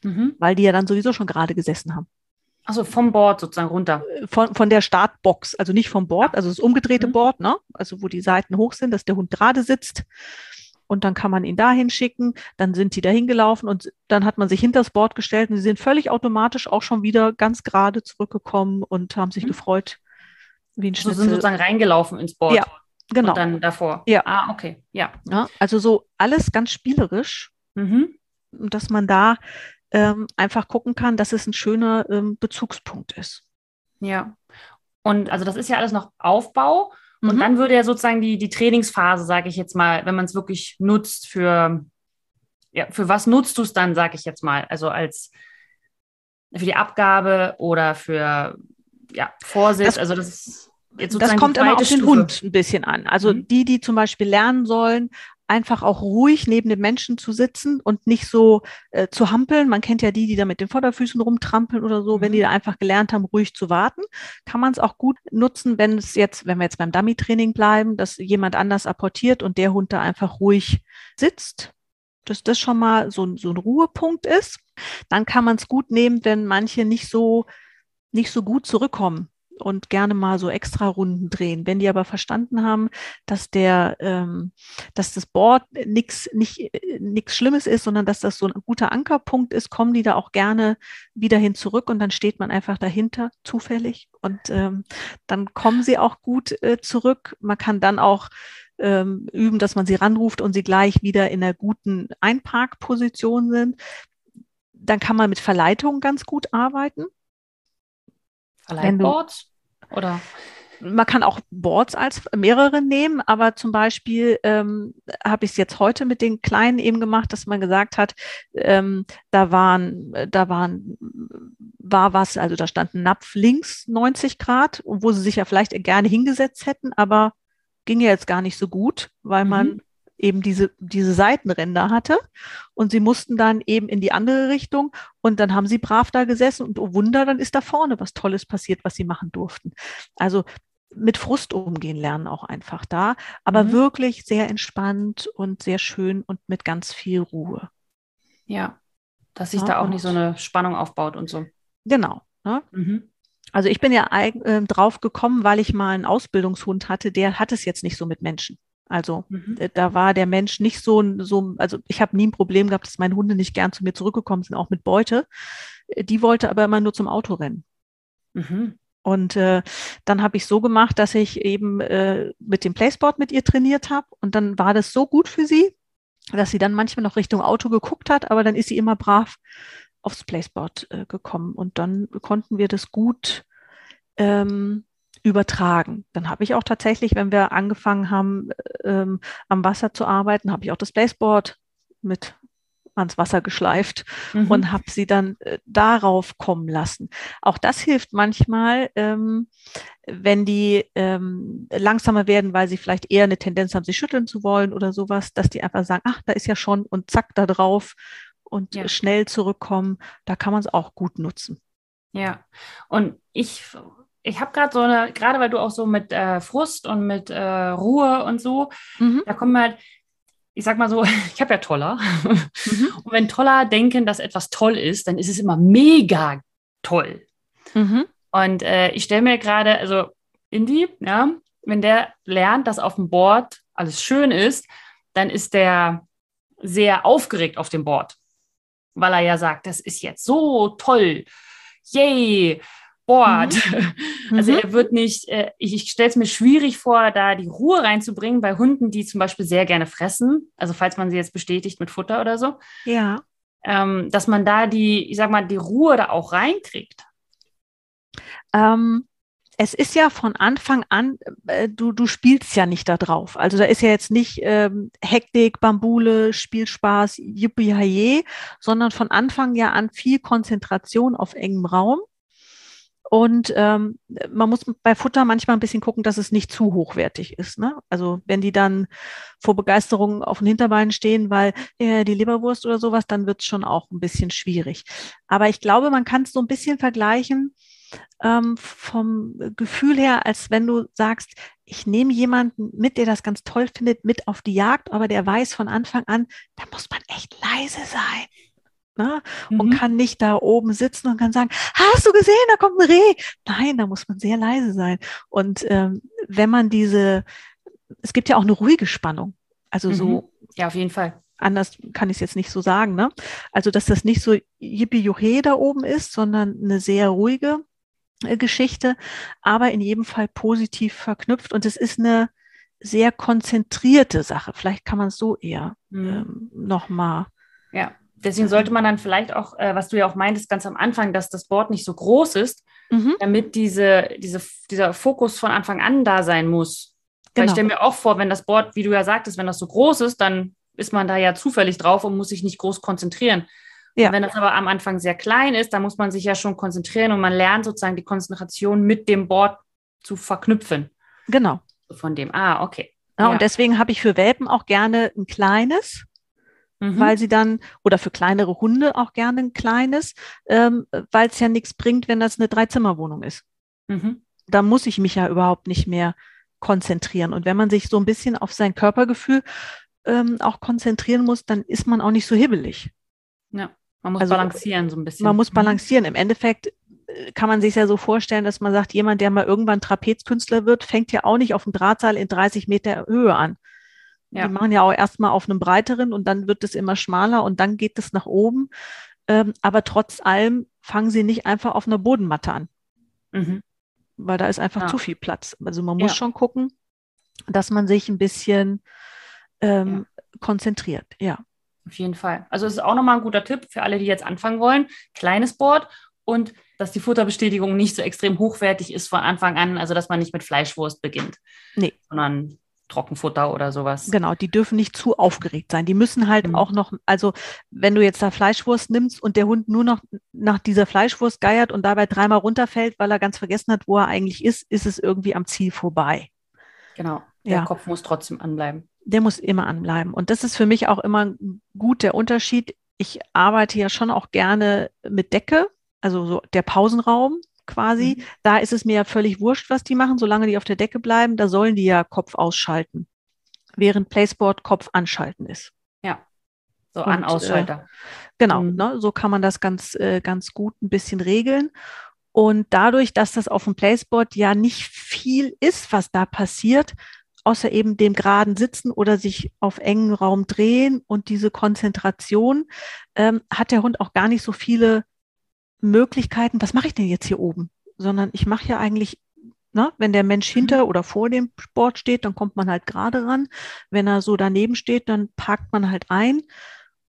[SPEAKER 2] mhm. weil die ja dann sowieso schon gerade gesessen haben.
[SPEAKER 1] Also vom Board sozusagen runter.
[SPEAKER 2] Äh, von, von der Startbox, also nicht vom Board, also das umgedrehte mhm. Board, ne? Also wo die Seiten hoch sind, dass der Hund gerade sitzt. Und dann kann man ihn dahin schicken, dann sind die dahin gelaufen und dann hat man sich hinter das Board gestellt und sie sind völlig automatisch auch schon wieder ganz gerade zurückgekommen und haben sich mhm. gefreut,
[SPEAKER 1] wie ein Schnitzel. So sind sozusagen reingelaufen ins Board.
[SPEAKER 2] Ja, genau.
[SPEAKER 1] Und dann davor.
[SPEAKER 2] Ja.
[SPEAKER 1] Ah, okay. Ja.
[SPEAKER 2] ja also so alles ganz spielerisch, mhm. dass man da ähm, einfach gucken kann, dass es ein schöner ähm, Bezugspunkt ist.
[SPEAKER 1] Ja. Und also das ist ja alles noch Aufbau. Und mhm. dann würde ja sozusagen die, die Trainingsphase, sage ich jetzt mal, wenn man es wirklich nutzt für, ja, für was nutzt du es dann, sage ich jetzt mal? Also als für die Abgabe oder für ja, Vorsitz, das, also das ist
[SPEAKER 2] jetzt Das kommt immer auf den Hund ein bisschen an. Also mhm. die, die zum Beispiel lernen sollen, einfach auch ruhig neben dem Menschen zu sitzen und nicht so äh, zu hampeln. Man kennt ja die, die da mit den Vorderfüßen rumtrampeln oder so. Mhm. Wenn die da einfach gelernt haben, ruhig zu warten, kann man es auch gut nutzen, wenn es jetzt, wenn wir jetzt beim Dummy-Training bleiben, dass jemand anders apportiert und der Hund da einfach ruhig sitzt. Dass das schon mal so, so ein Ruhepunkt ist. Dann kann man es gut nehmen, wenn manche nicht so nicht so gut zurückkommen und gerne mal so extra Runden drehen. Wenn die aber verstanden haben, dass der, ähm, dass das Board nichts nicht nichts Schlimmes ist, sondern dass das so ein guter Ankerpunkt ist, kommen die da auch gerne wieder hin zurück und dann steht man einfach dahinter zufällig und ähm, dann kommen sie auch gut äh, zurück. Man kann dann auch ähm, üben, dass man sie ranruft und sie gleich wieder in einer guten Einparkposition sind. Dann kann man mit Verleitung ganz gut arbeiten.
[SPEAKER 1] Leitboards? Oder?
[SPEAKER 2] Man kann auch Boards als mehrere nehmen, aber zum Beispiel ähm, habe ich es jetzt heute mit den Kleinen eben gemacht, dass man gesagt hat, ähm, da waren, da waren, war was, also da stand ein Napf links 90 Grad, wo sie sich ja vielleicht gerne hingesetzt hätten, aber ging ja jetzt gar nicht so gut, weil man mhm eben diese, diese Seitenränder hatte. Und sie mussten dann eben in die andere Richtung. Und dann haben sie brav da gesessen und oh Wunder, dann ist da vorne was Tolles passiert, was sie machen durften. Also mit Frust umgehen lernen auch einfach da, aber mhm. wirklich sehr entspannt und sehr schön und mit ganz viel Ruhe.
[SPEAKER 1] Ja, dass sich ja, da auch nicht so eine Spannung aufbaut und so.
[SPEAKER 2] Genau. Ne? Mhm. Also ich bin ja äh, drauf gekommen, weil ich mal einen Ausbildungshund hatte, der hat es jetzt nicht so mit Menschen. Also mhm. Äh, da war der Mensch nicht so, so also ich habe nie ein Problem gehabt, dass meine Hunde nicht gern zu mir zurückgekommen sind, auch mit Beute. Äh, die wollte aber immer nur zum Auto rennen. Mhm. Und äh, dann habe ich so gemacht, dass ich eben äh, mit dem Playsport mit ihr trainiert habe. Und dann war das so gut für sie, dass sie dann manchmal noch Richtung Auto geguckt hat, aber dann ist sie immer brav aufs Playsport äh, gekommen. Und dann konnten wir das gut ähm, übertragen. Dann habe ich auch tatsächlich, wenn wir angefangen haben, ähm, am Wasser zu arbeiten, habe ich auch das Playsport mit ans Wasser geschleift mhm. und habe sie dann äh, darauf kommen lassen. Auch das hilft manchmal, ähm, wenn die ähm, langsamer werden, weil sie vielleicht eher eine Tendenz haben, sich schütteln zu wollen oder sowas, dass die einfach sagen, ach, da ist ja schon und zack, da drauf und ja. schnell zurückkommen. Da kann man es auch gut nutzen.
[SPEAKER 1] Ja, und ich ich habe gerade so eine, gerade weil du auch so mit äh, Frust und mit äh, Ruhe und so, mhm. da kommen halt, ich sag mal so, ich habe ja Toller. Mhm. Und wenn Toller denken, dass etwas toll ist, dann ist es immer mega toll. Mhm. Und äh, ich stelle mir gerade, also Indy, ja, wenn der lernt, dass auf dem Board alles schön ist, dann ist der sehr aufgeregt auf dem Board, weil er ja sagt, das ist jetzt so toll. Yay! Board. Mhm. Also mhm. er wird nicht, äh, ich, ich stelle es mir schwierig vor, da die Ruhe reinzubringen bei Hunden, die zum Beispiel sehr gerne fressen. Also falls man sie jetzt bestätigt mit Futter oder so.
[SPEAKER 2] Ja.
[SPEAKER 1] Ähm, dass man da die, ich sag mal, die Ruhe da auch reinkriegt.
[SPEAKER 2] Ähm, es ist ja von Anfang an, äh, du, du spielst ja nicht da drauf. Also da ist ja jetzt nicht ähm, Hektik, Bambule, Spielspaß, Yippie sondern von Anfang ja an viel Konzentration auf engem Raum. Und ähm, man muss bei Futter manchmal ein bisschen gucken, dass es nicht zu hochwertig ist. Ne? Also wenn die dann vor Begeisterung auf den Hinterbeinen stehen, weil äh, die Leberwurst oder sowas, dann wird es schon auch ein bisschen schwierig. Aber ich glaube, man kann es so ein bisschen vergleichen ähm, vom Gefühl her, als wenn du sagst, ich nehme jemanden mit, der das ganz toll findet, mit auf die Jagd, aber der weiß von Anfang an, da muss man echt leise sein ne? Mhm. und kann nicht da oben sitzen und kann sagen, hast du gesehen, da kommt ein Reh. Nein, da muss man sehr leise sein. Und ähm, wenn man diese, es gibt ja auch eine ruhige Spannung. Also mhm. so.
[SPEAKER 1] Ja, auf jeden Fall.
[SPEAKER 2] Anders kann ich es jetzt nicht so sagen, ne? Also, dass das nicht so yippie da oben ist, sondern eine sehr ruhige äh, Geschichte, aber in jedem Fall positiv verknüpft. Und es ist eine sehr konzentrierte Sache. Vielleicht kann man es so eher mhm. ähm, nochmal
[SPEAKER 1] ja deswegen sollte man dann vielleicht auch, äh, was du ja auch meintest ganz am Anfang, dass das Board nicht so groß ist, mhm. damit diese, diese, dieser Fokus von Anfang an da sein muss. Genau. Weil ich stelle mir auch vor, wenn das Board, wie du ja sagtest, wenn das so groß ist, dann ist man da ja zufällig drauf und muss sich nicht groß konzentrieren. Ja. wenn das aber am Anfang sehr klein ist, dann muss man sich ja schon konzentrieren und man lernt sozusagen die Konzentration mit dem Board zu verknüpfen.
[SPEAKER 2] Genau.
[SPEAKER 1] Von dem, ah, okay.
[SPEAKER 2] Ja, ja. Und deswegen habe ich für Welpen auch gerne ein kleines, mhm. weil sie dann, oder für kleinere Hunde auch gerne ein kleines, ähm, weil es ja nichts bringt, wenn das eine Dreizimmerwohnung ist. Mhm. Da muss ich mich ja überhaupt nicht mehr konzentrieren. Und wenn man sich so ein bisschen auf sein Körpergefühl ähm, auch konzentrieren muss, dann ist man auch nicht so hibbelig.
[SPEAKER 1] Ja, man muss also, balancieren so ein bisschen.
[SPEAKER 2] Man muss mhm. balancieren. Im Endeffekt äh, kann man sich ja so vorstellen, dass man sagt, jemand, der mal irgendwann Trapezkünstler wird, fängt ja auch nicht auf dem Drahtseil in 30 Meter Höhe an, ja. Die machen ja auch erstmal auf einem breiteren und dann wird es immer schmaler und dann geht es nach oben. Ähm, aber trotz allem fangen sie nicht einfach auf einer Bodenmatte an. Mhm. Weil da ist einfach ja. zu viel Platz. Also man muss ja. schon gucken, dass man sich ein bisschen ähm, konzentriert. Ja.
[SPEAKER 1] Auf jeden Fall. Also es ist auch nochmal ein guter Tipp für alle, die jetzt anfangen wollen. Kleines Board und dass die Futterbestätigung nicht so extrem hochwertig ist von Anfang an, also dass man nicht mit Fleischwurst beginnt. Nee. Sondern Trockenfutter oder sowas.
[SPEAKER 2] Genau, die dürfen nicht zu aufgeregt sein. Die müssen halt mhm. auch noch, also wenn du jetzt da Fleischwurst nimmst und der Hund nur noch nach dieser Fleischwurst geiert und dabei dreimal runterfällt, weil er ganz vergessen hat, wo er eigentlich ist, ist es irgendwie am Ziel vorbei.
[SPEAKER 1] Genau, der ja. Kopf muss trotzdem anbleiben.
[SPEAKER 2] Der muss immer anbleiben. Und das ist für mich auch immer gut der Unterschied. Ich arbeite ja schon auch gerne mit Decke, also so der Pausenraum quasi. Mhm. Da ist es mir ja völlig wurscht, was die machen, solange die auf der Decke bleiben, da sollen die ja Kopf ausschalten, während Placeboard Kopf anschalten ist.
[SPEAKER 1] Ja, so an Ausschalter.
[SPEAKER 2] Äh, genau, mhm. ne, so kann man das ganz, äh, ganz gut ein bisschen regeln. Und dadurch, dass das auf dem Placeboard ja nicht viel ist, was da passiert, außer eben dem geraden Sitzen oder sich auf engen Raum drehen und diese Konzentration, ähm, hat der Hund auch gar nicht so viele Möglichkeiten, was mache ich denn jetzt hier oben? Sondern ich mache ja eigentlich, na, ne, wenn der Mensch mhm. hinter oder vor dem Sport steht, dann kommt man halt gerade ran. Wenn er so daneben steht, dann parkt man halt ein.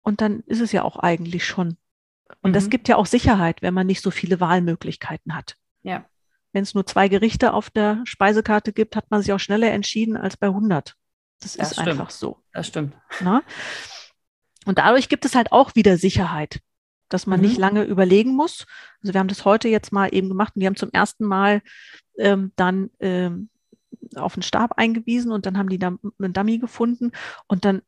[SPEAKER 2] Und dann ist es ja auch eigentlich schon. Und mhm. das gibt ja auch Sicherheit, wenn man nicht so viele Wahlmöglichkeiten hat.
[SPEAKER 1] Ja.
[SPEAKER 2] Wenn es nur zwei Gerichte auf der Speisekarte gibt, hat man sich auch schneller entschieden als bei 100. Das, das ist stimmt. einfach so.
[SPEAKER 1] Das stimmt.
[SPEAKER 2] Na? Und dadurch gibt es halt auch wieder Sicherheit dass man mhm. nicht lange überlegen muss. Also wir haben das heute jetzt mal eben gemacht und wir haben zum ersten Mal ähm, dann ähm, auf den Stab eingewiesen und dann haben die da einen Dummy gefunden und dann,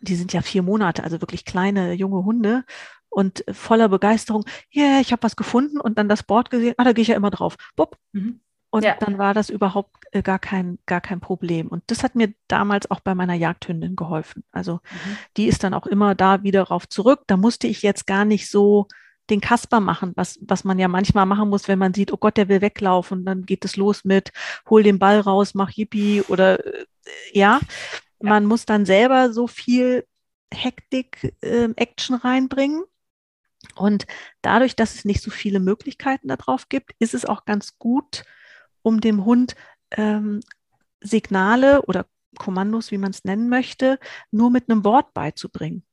[SPEAKER 2] die sind ja vier Monate, also wirklich kleine junge Hunde und voller Begeisterung, ja, yeah, ich habe was gefunden und dann das Board gesehen, ah, da gehe ich ja immer drauf. Bupp. Mhm. Und ja. dann war das überhaupt äh, gar kein, gar kein Problem. Und das hat mir damals auch bei meiner Jagdhündin geholfen. Also mhm. die ist dann auch immer da wieder rauf zurück. Da musste ich jetzt gar nicht so den Kasper machen, was, was man ja manchmal machen muss, wenn man sieht, oh Gott, der will weglaufen, dann geht es los mit, hol den Ball raus, mach Yippie oder äh, ja. ja. Man muss dann selber so viel Hektik, äh, Action reinbringen. Und dadurch, dass es nicht so viele Möglichkeiten darauf gibt, ist es auch ganz gut, um dem Hund ähm, Signale oder Kommandos, wie man es nennen möchte, nur mit einem Wort beizubringen.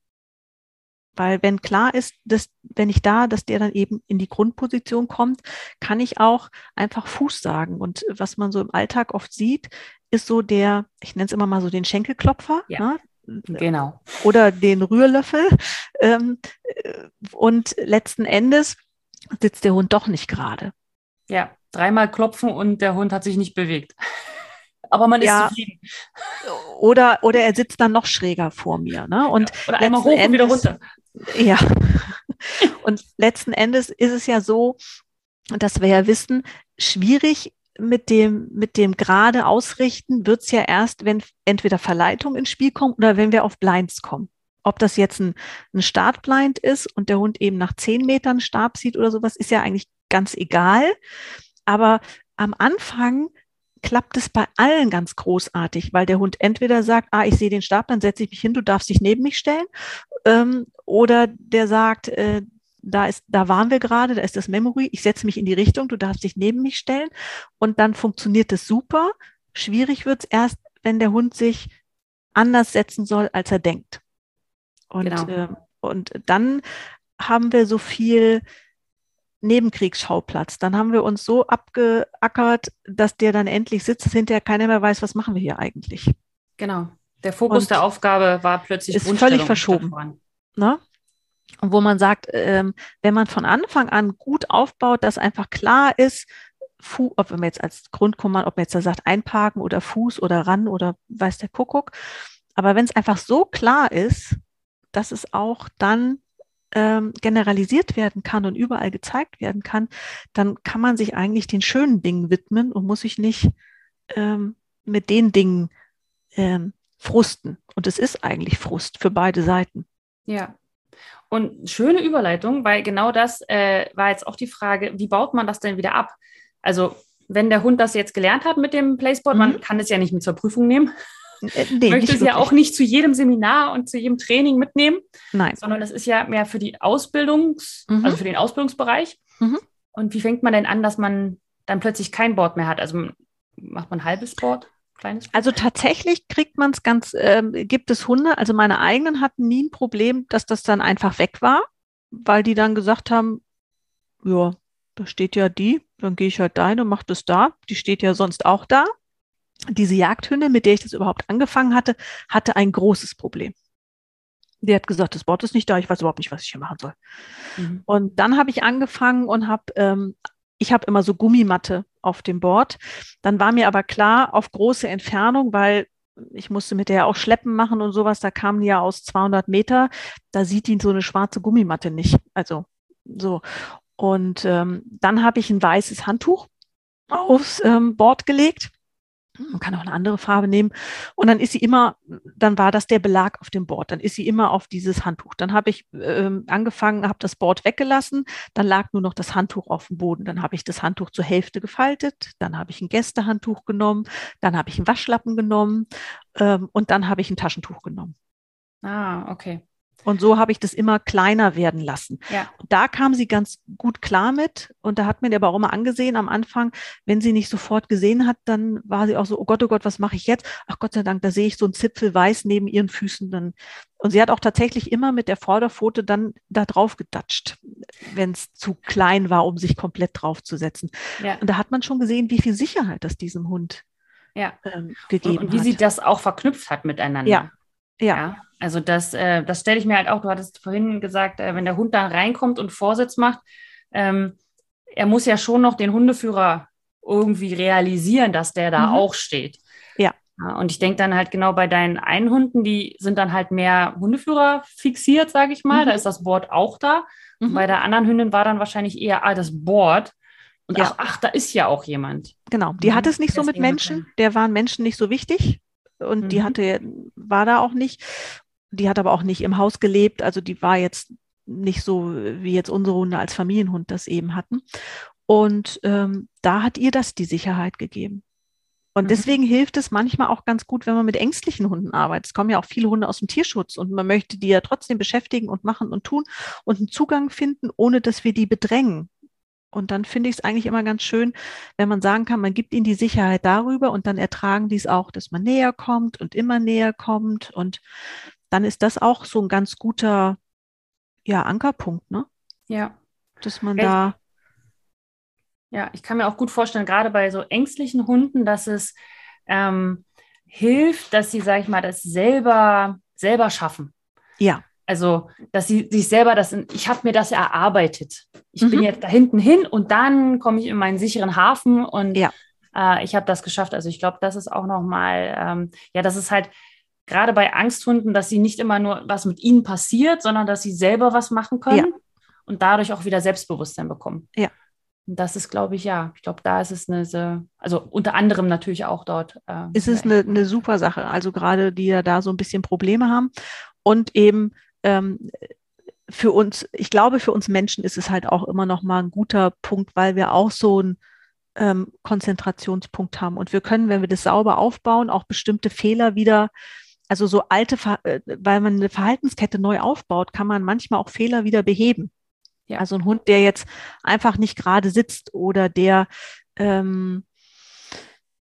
[SPEAKER 2] Weil wenn klar ist, dass wenn ich da, dass der dann eben in die Grundposition kommt, kann ich auch einfach Fuß sagen. Und was man so im Alltag oft sieht, ist so der, ich nenne es immer mal so den Schenkelklopfer.
[SPEAKER 1] Ja. Ne? Genau.
[SPEAKER 2] Oder den Rührlöffel. Ähm, und letzten Endes sitzt der Hund doch nicht gerade.
[SPEAKER 1] Ja dreimal klopfen und der Hund hat sich nicht bewegt. Aber man ist ja. zufrieden.
[SPEAKER 2] Oder, oder er sitzt dann noch schräger vor mir. Ne? Und ja,
[SPEAKER 1] oder einmal hoch Endes, und wieder runter.
[SPEAKER 2] Ja. und letzten Endes ist es ja so, dass wir ja wissen, schwierig mit dem, mit dem gerade ausrichten wird es ja erst, wenn entweder Verleitung ins Spiel kommt oder wenn wir auf Blinds kommen. Ob das jetzt ein, ein Startblind ist und der Hund eben nach zehn Metern Stab sieht oder sowas, ist ja eigentlich ganz egal. Aber am Anfang klappt es bei allen ganz großartig, weil der Hund entweder sagt, ah, ich sehe den Stab, dann setze ich mich hin, du darfst dich neben mich stellen, ähm, oder der sagt, äh, da ist, da waren wir gerade, da ist das Memory, ich setze mich in die Richtung, du darfst dich neben mich stellen und dann funktioniert es super. Schwierig wird es erst, wenn der Hund sich anders setzen soll, als er denkt. Und, genau. äh, und dann haben wir so viel Nebenkriegsschauplatz. Dann haben wir uns so abgeackert, dass der dann endlich sitzt, dass hinterher keiner mehr weiß, was machen wir hier eigentlich.
[SPEAKER 1] Genau. Der Fokus Und der Aufgabe war plötzlich
[SPEAKER 2] ist völlig verschoben. Ne? Und wo man sagt, ähm, wenn man von Anfang an gut aufbaut, dass einfach klar ist, Fu ob man jetzt als Grundkommando, ob man jetzt da sagt, einparken oder Fuß oder ran oder weiß der Kuckuck. Aber wenn es einfach so klar ist, dass es auch dann ähm, generalisiert werden kann und überall gezeigt werden kann, dann kann man sich eigentlich den schönen Dingen widmen und muss sich nicht ähm, mit den Dingen ähm, frusten. Und es ist eigentlich Frust für beide Seiten.
[SPEAKER 1] Ja. Und schöne Überleitung, weil genau das äh, war jetzt auch die Frage, wie baut man das denn wieder ab? Also wenn der Hund das jetzt gelernt hat mit dem Placeboard, mhm. man kann es ja nicht mit zur Prüfung nehmen. Äh, nee, möchte es ja auch nicht zu jedem Seminar und zu jedem Training mitnehmen.
[SPEAKER 2] Nein.
[SPEAKER 1] Sondern das ist ja mehr für die Ausbildungs-, mhm. also für den Ausbildungsbereich. Mhm. Und wie fängt man denn an, dass man dann plötzlich kein Board mehr hat? Also macht man ein halbes Board? Kleines Board?
[SPEAKER 2] Also tatsächlich kriegt man es ganz, äh, gibt es Hunde, also meine eigenen hatten nie ein Problem, dass das dann einfach weg war, weil die dann gesagt haben, ja, da steht ja die, dann gehe ich halt dahin und mache das da. Die steht ja sonst auch da diese Jagdhündin, mit der ich das überhaupt angefangen hatte, hatte ein großes Problem. Die hat gesagt, das Board ist nicht da, ich weiß überhaupt nicht, was ich hier machen soll. Mhm. Und dann habe ich angefangen und habe, ähm, ich habe immer so Gummimatte auf dem Board. Dann war mir aber klar, auf große Entfernung, weil ich musste mit der auch Schleppen machen und sowas, da kamen die ja aus 200 Meter, da sieht die so eine schwarze Gummimatte nicht. Also so. Und ähm, dann habe ich ein weißes Handtuch aufs ähm, Board gelegt man kann auch eine andere Farbe nehmen. Und dann ist sie immer, dann war das der Belag auf dem Board. Dann ist sie immer auf dieses Handtuch. Dann habe ich ähm, angefangen, habe das Board weggelassen. Dann lag nur noch das Handtuch auf dem Boden. Dann habe ich das Handtuch zur Hälfte gefaltet. Dann habe ich ein Gästehandtuch genommen. Dann habe ich einen Waschlappen genommen. Ähm, und dann habe ich ein Taschentuch genommen.
[SPEAKER 1] Ah, okay.
[SPEAKER 2] Und so habe ich das immer kleiner werden lassen.
[SPEAKER 1] Ja.
[SPEAKER 2] Und da kam sie ganz gut klar mit. Und da hat mir der immer angesehen am Anfang, wenn sie nicht sofort gesehen hat, dann war sie auch so, oh Gott, oh Gott, was mache ich jetzt? Ach Gott sei Dank, da sehe ich so ein Zipfel weiß neben ihren Füßen. Dann. Und sie hat auch tatsächlich immer mit der Vorderpfote dann da drauf gedatscht, wenn es zu klein war, um sich komplett draufzusetzen. Ja. Und da hat man schon gesehen, wie viel Sicherheit das diesem Hund
[SPEAKER 1] ja. ähm, gegeben hat. Und wie
[SPEAKER 2] hat.
[SPEAKER 1] sie das auch verknüpft hat miteinander.
[SPEAKER 2] Ja.
[SPEAKER 1] Ja. ja. Also das, äh, das stelle ich mir halt auch, du hattest vorhin gesagt, äh, wenn der Hund da reinkommt und Vorsitz macht, ähm, er muss ja schon noch den Hundeführer irgendwie realisieren, dass der da mhm. auch steht.
[SPEAKER 2] Ja.
[SPEAKER 1] und ich denke dann halt genau bei deinen einen Hunden, die sind dann halt mehr Hundeführer fixiert, sage ich mal. Mhm. Da ist das Board auch da. Mhm. bei der anderen Hündin war dann wahrscheinlich eher ah, das Board. Und ja. ach, ach, da ist ja auch jemand.
[SPEAKER 2] Genau, die mhm. hat es nicht so mit Menschen. Der waren Menschen nicht so wichtig und die mhm. hatte, war da auch nicht. Die hat aber auch nicht im Haus gelebt, also die war jetzt nicht so, wie jetzt unsere Hunde als Familienhund das eben hatten. Und ähm, da hat ihr das die Sicherheit gegeben. Und mhm. deswegen hilft es manchmal auch ganz gut, wenn man mit ängstlichen Hunden arbeitet. Es kommen ja auch viele Hunde aus dem Tierschutz und man möchte die ja trotzdem beschäftigen und machen und tun und einen Zugang finden, ohne dass wir die bedrängen. Und dann finde ich es eigentlich immer ganz schön, wenn man sagen kann, man gibt ihnen die Sicherheit darüber und dann ertragen die es auch, dass man näher kommt und immer näher kommt. Und dann ist das auch so ein ganz guter ja, Ankerpunkt, ne?
[SPEAKER 1] Ja.
[SPEAKER 2] Dass man ja, da.
[SPEAKER 1] Ja, ich kann mir auch gut vorstellen, gerade bei so ängstlichen Hunden, dass es ähm, hilft, dass sie, sag ich mal, das selber, selber schaffen.
[SPEAKER 2] Ja.
[SPEAKER 1] Also, dass sie sich selber das, ich habe mir das erarbeitet. Ich mhm. bin jetzt da hinten hin und dann komme ich in meinen sicheren Hafen und ja. äh, ich habe das geschafft. Also ich glaube, das ist auch nochmal, ähm, ja, das ist halt gerade bei Angsthunden, dass sie nicht immer nur was mit ihnen passiert, sondern dass sie selber was machen können ja. und dadurch auch wieder Selbstbewusstsein bekommen.
[SPEAKER 2] Ja.
[SPEAKER 1] Und das ist, glaube ich, ja, ich glaube, da ist es eine, also unter anderem natürlich auch dort.
[SPEAKER 2] Äh, ist es eine, eine super Sache. Also gerade die ja da so ein bisschen Probleme haben und eben ähm, für uns, ich glaube, für uns Menschen ist es halt auch immer noch mal ein guter Punkt, weil wir auch so einen ähm, Konzentrationspunkt haben. Und wir können, wenn wir das sauber aufbauen, auch bestimmte Fehler wieder also so alte, äh, weil man eine Verhaltenskette neu aufbaut, kann man manchmal auch Fehler wieder beheben. Ja. Also ein Hund, der jetzt einfach nicht gerade sitzt oder der, ähm,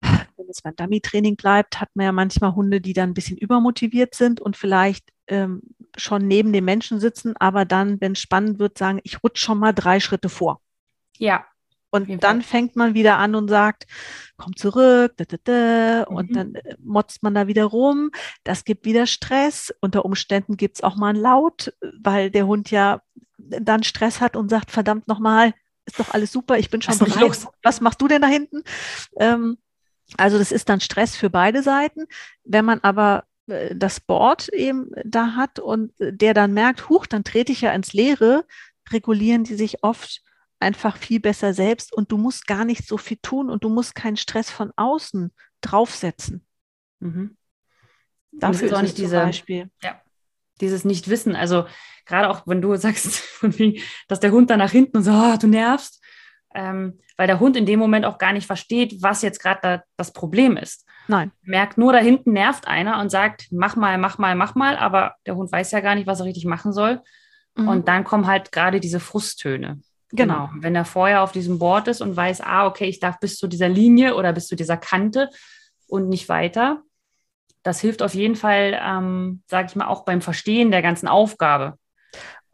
[SPEAKER 2] wenn es beim Dummy-Training bleibt, hat man ja manchmal Hunde, die dann ein bisschen übermotiviert sind und vielleicht ähm, schon neben dem Menschen sitzen, aber dann, wenn es spannend wird, sagen, ich rutsche schon mal drei Schritte vor.
[SPEAKER 1] Ja,
[SPEAKER 2] und dann fängt man wieder an und sagt, komm zurück, da, da, da, mhm. und dann äh, motzt man da wieder rum. Das gibt wieder Stress. Unter Umständen gibt es auch mal ein Laut, weil der Hund ja dann Stress hat und sagt, verdammt nochmal, ist doch alles super, ich bin schon Was bereit. Was machst du denn da hinten? Ähm, also das ist dann Stress für beide Seiten. Wenn man aber das Board eben da hat und der dann merkt, huch, dann trete ich ja ins Leere, regulieren die sich oft einfach viel besser selbst und du musst gar nicht so viel tun und du musst keinen Stress von außen draufsetzen.
[SPEAKER 1] Mhm. Dafür ist auch nicht diese, Beispiel. Ja, dieses Nichtwissen. Also gerade auch, wenn du sagst, dass der Hund da nach hinten und so, oh, du nervst, ähm, weil der Hund in dem Moment auch gar nicht versteht, was jetzt gerade da das Problem ist.
[SPEAKER 2] Nein.
[SPEAKER 1] Merkt nur, da hinten nervt einer und sagt, mach mal, mach mal, mach mal, aber der Hund weiß ja gar nicht, was er richtig machen soll. Mhm. Und dann kommen halt gerade diese Frusttöne. Genau. genau. Wenn er vorher auf diesem Board ist und weiß, ah, okay, ich darf bis zu dieser Linie oder bis zu dieser Kante und nicht weiter. Das hilft auf jeden Fall, ähm, sage ich mal, auch beim Verstehen der ganzen Aufgabe.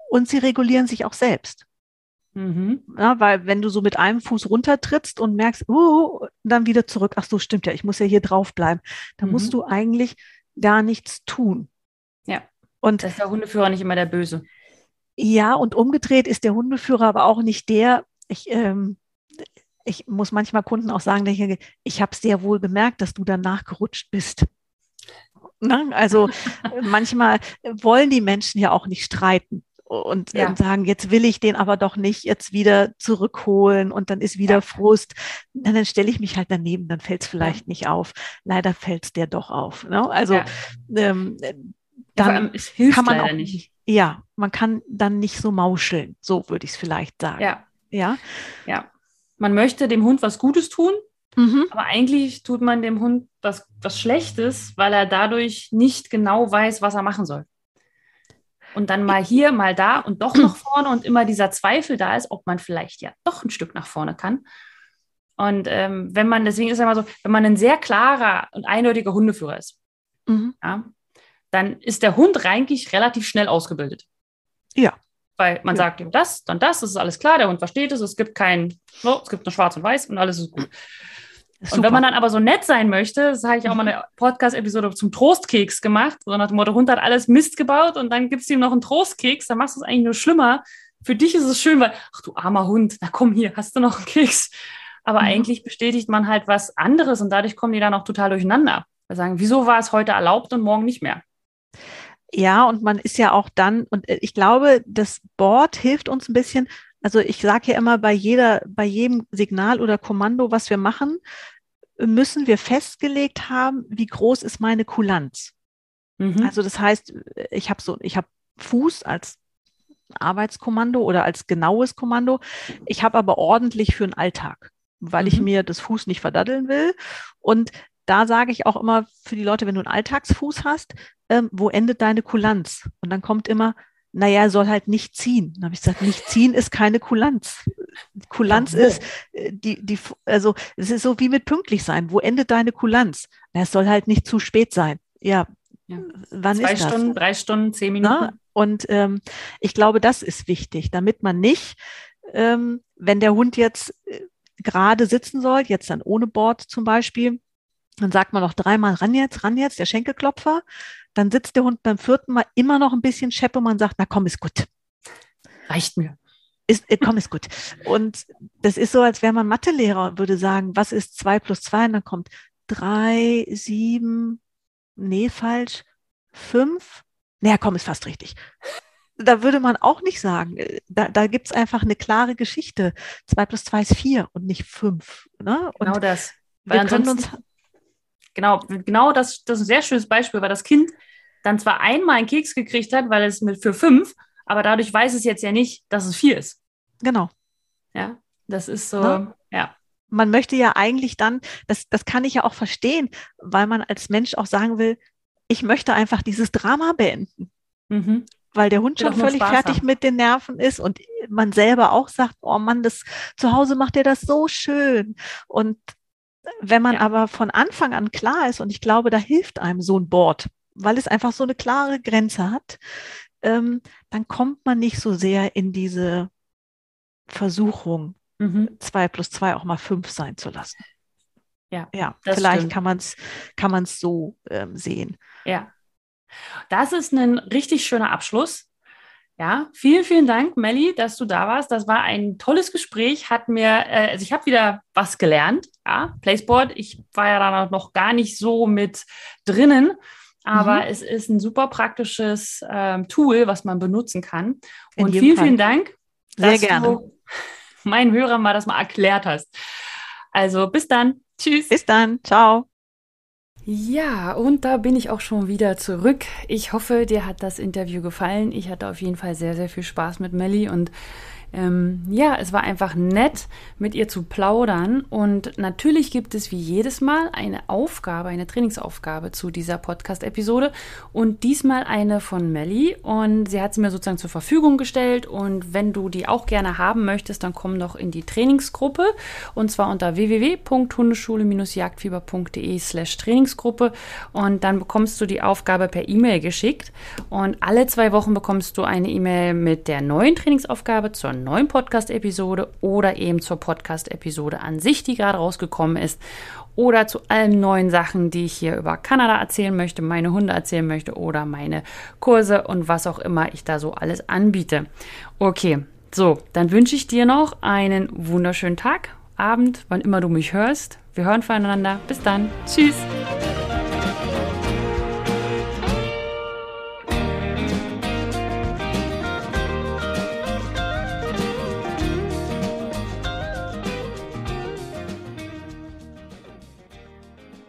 [SPEAKER 2] Und sie regulieren sich auch selbst. Mhm. Ja, weil wenn du so mit einem Fuß runtertrittst und merkst, uh, dann wieder zurück, ach so, stimmt ja, ich muss ja hier drauf bleiben, dann mhm. musst du eigentlich gar nichts tun.
[SPEAKER 1] Ja. Und das ist der Hundeführer nicht immer der Böse.
[SPEAKER 2] Ja, und umgedreht ist der Hundeführer aber auch nicht der, ich, ähm, ich muss manchmal Kunden auch sagen, ich, ich habe sehr wohl gemerkt, dass du danach gerutscht bist. Ne? Also manchmal wollen die Menschen ja auch nicht streiten. Und ja. sagen, jetzt will ich den aber doch nicht jetzt wieder zurückholen und dann ist wieder ja. Frust. Dann, dann stelle ich mich halt daneben, dann fällt es vielleicht ja. nicht auf. Leider fällt es der doch auf. Ne? Also ähm, dann kann man auch nicht. Ja, man kann dann nicht so mauscheln, so würde ich es vielleicht sagen.
[SPEAKER 1] Ja. Ja. Ja. Man möchte dem Hund was Gutes tun, mhm. aber eigentlich tut man dem Hund was, was Schlechtes, weil er dadurch nicht genau weiß, was er machen soll. Und dann mal hier, mal da und doch nach vorne und immer dieser Zweifel da ist, ob man vielleicht ja doch ein Stück nach vorne kann. Und ähm, wenn man, deswegen ist es immer so, wenn man ein sehr klarer und eindeutiger Hundeführer ist, mhm. ja, dann ist der Hund eigentlich relativ schnell ausgebildet.
[SPEAKER 2] Ja.
[SPEAKER 1] Weil man ja. sagt ihm das, dann das, das ist alles klar, der Hund versteht es, es gibt kein, oh, es gibt nur schwarz und weiß und alles ist gut. Super. Und wenn man dann aber so nett sein möchte, das habe ich auch mal eine Podcast-Episode zum Trostkeks gemacht, so nach dem Motto, der Hund hat alles Mist gebaut und dann gibst du ihm noch einen Trostkeks, dann machst du es eigentlich nur schlimmer. Für dich ist es schön, weil, ach du armer Hund, na komm hier, hast du noch einen Keks. Aber mhm. eigentlich bestätigt man halt was anderes und dadurch kommen die dann auch total durcheinander. Wir sagen, wieso war es heute erlaubt und morgen nicht mehr?
[SPEAKER 2] Ja, und man ist ja auch dann, und äh, ich glaube, das Board hilft uns ein bisschen. Also ich sage ja immer bei jeder, bei jedem Signal oder Kommando, was wir machen, müssen wir festgelegt haben, wie groß ist meine Kulanz. Mhm. Also das heißt, ich habe so, ich habe Fuß als Arbeitskommando oder als genaues Kommando. Ich habe aber ordentlich für den Alltag, weil mhm. ich mir das Fuß nicht verdaddeln will. Und da sage ich auch immer für die Leute, wenn du einen Alltagsfuß hast, ähm, wo endet deine Kulanz? Und dann kommt immer, naja, soll halt nicht ziehen. Dann habe ich gesagt, nicht ziehen ist keine Kulanz. Kulanz ist äh, die, die, also es ist so wie mit pünktlich sein. Wo endet deine Kulanz? Na, es soll halt nicht zu spät sein. Ja,
[SPEAKER 1] ja. wann Zwei ist das? Stunden, drei Stunden, zehn Minuten. Na?
[SPEAKER 2] Und ähm, ich glaube, das ist wichtig, damit man nicht, ähm, wenn der Hund jetzt äh, gerade sitzen soll, jetzt dann ohne Bord zum Beispiel, dann sagt man noch dreimal ran jetzt, ran jetzt, der Schenkelklopfer. Dann sitzt der Hund beim vierten Mal immer noch ein bisschen scheppe und man sagt, na komm, ist gut.
[SPEAKER 1] Reicht mir.
[SPEAKER 2] Ist, äh, komm, ist gut. Und das ist so, als wäre man Mathelehrer und würde sagen, was ist zwei plus zwei? Und dann kommt drei, sieben, nee, falsch, fünf. Naja, komm, ist fast richtig. Da würde man auch nicht sagen. Äh, da, da gibt es einfach eine klare Geschichte. Zwei plus zwei ist vier und nicht fünf. Ne?
[SPEAKER 1] Und genau das. Weil wir können uns Genau, genau das, das ist ein sehr schönes Beispiel, weil das Kind dann zwar einmal einen Keks gekriegt hat, weil es mit für fünf, aber dadurch weiß es jetzt ja nicht, dass es vier ist.
[SPEAKER 2] Genau.
[SPEAKER 1] Ja, das ist so, ja. ja.
[SPEAKER 2] Man möchte ja eigentlich dann, das, das kann ich ja auch verstehen, weil man als Mensch auch sagen will, ich möchte einfach dieses Drama beenden. Mhm. Weil der Hund schon völlig fertig haben. mit den Nerven ist und man selber auch sagt, oh Mann, das zu Hause macht er das so schön. Und wenn man ja. aber von Anfang an klar ist, und ich glaube, da hilft einem so ein Board, weil es einfach so eine klare Grenze hat, ähm, dann kommt man nicht so sehr in diese Versuchung, mhm. zwei plus zwei auch mal fünf sein zu lassen. Ja, ja vielleicht stimmt. kann man es kann man's so ähm, sehen.
[SPEAKER 1] Ja. Das ist ein richtig schöner Abschluss. Ja, vielen, vielen Dank, Melli, dass du da warst. Das war ein tolles Gespräch. Hat mir, äh, also ich habe wieder was gelernt. Ja, Placeboard. Ich war ja da noch gar nicht so mit drinnen, aber mhm. es ist ein super praktisches ähm, Tool, was man benutzen kann. Und vielen, Fall. vielen Dank,
[SPEAKER 2] dass Sehr gerne. du
[SPEAKER 1] meinen Hörern mal das mal erklärt hast. Also bis dann. Tschüss.
[SPEAKER 2] Bis dann. Ciao.
[SPEAKER 1] Ja, und da bin ich auch schon wieder zurück. Ich hoffe, dir hat das Interview gefallen. Ich hatte auf jeden Fall sehr, sehr viel Spaß mit Melly und ähm, ja, es war einfach nett, mit ihr zu plaudern. Und natürlich gibt es wie jedes Mal eine Aufgabe, eine Trainingsaufgabe zu dieser Podcast-Episode. Und diesmal eine von Melly. Und sie hat sie mir sozusagen zur Verfügung gestellt. Und wenn du die auch gerne haben möchtest, dann komm doch in die Trainingsgruppe. Und zwar unter www.hundeschule-jagdfieber.de slash Trainingsgruppe. Und dann bekommst du die Aufgabe per E-Mail geschickt. Und alle zwei Wochen bekommst du eine E-Mail mit der neuen Trainingsaufgabe zur neuen Podcast-Episode oder eben zur Podcast-Episode an sich, die gerade rausgekommen ist oder zu allen neuen Sachen, die ich hier über Kanada erzählen möchte, meine Hunde erzählen möchte oder meine Kurse und was auch immer ich da so alles anbiete. Okay, so, dann wünsche ich dir noch einen wunderschönen Tag, Abend, wann immer du mich hörst. Wir hören voneinander. Bis dann. Tschüss.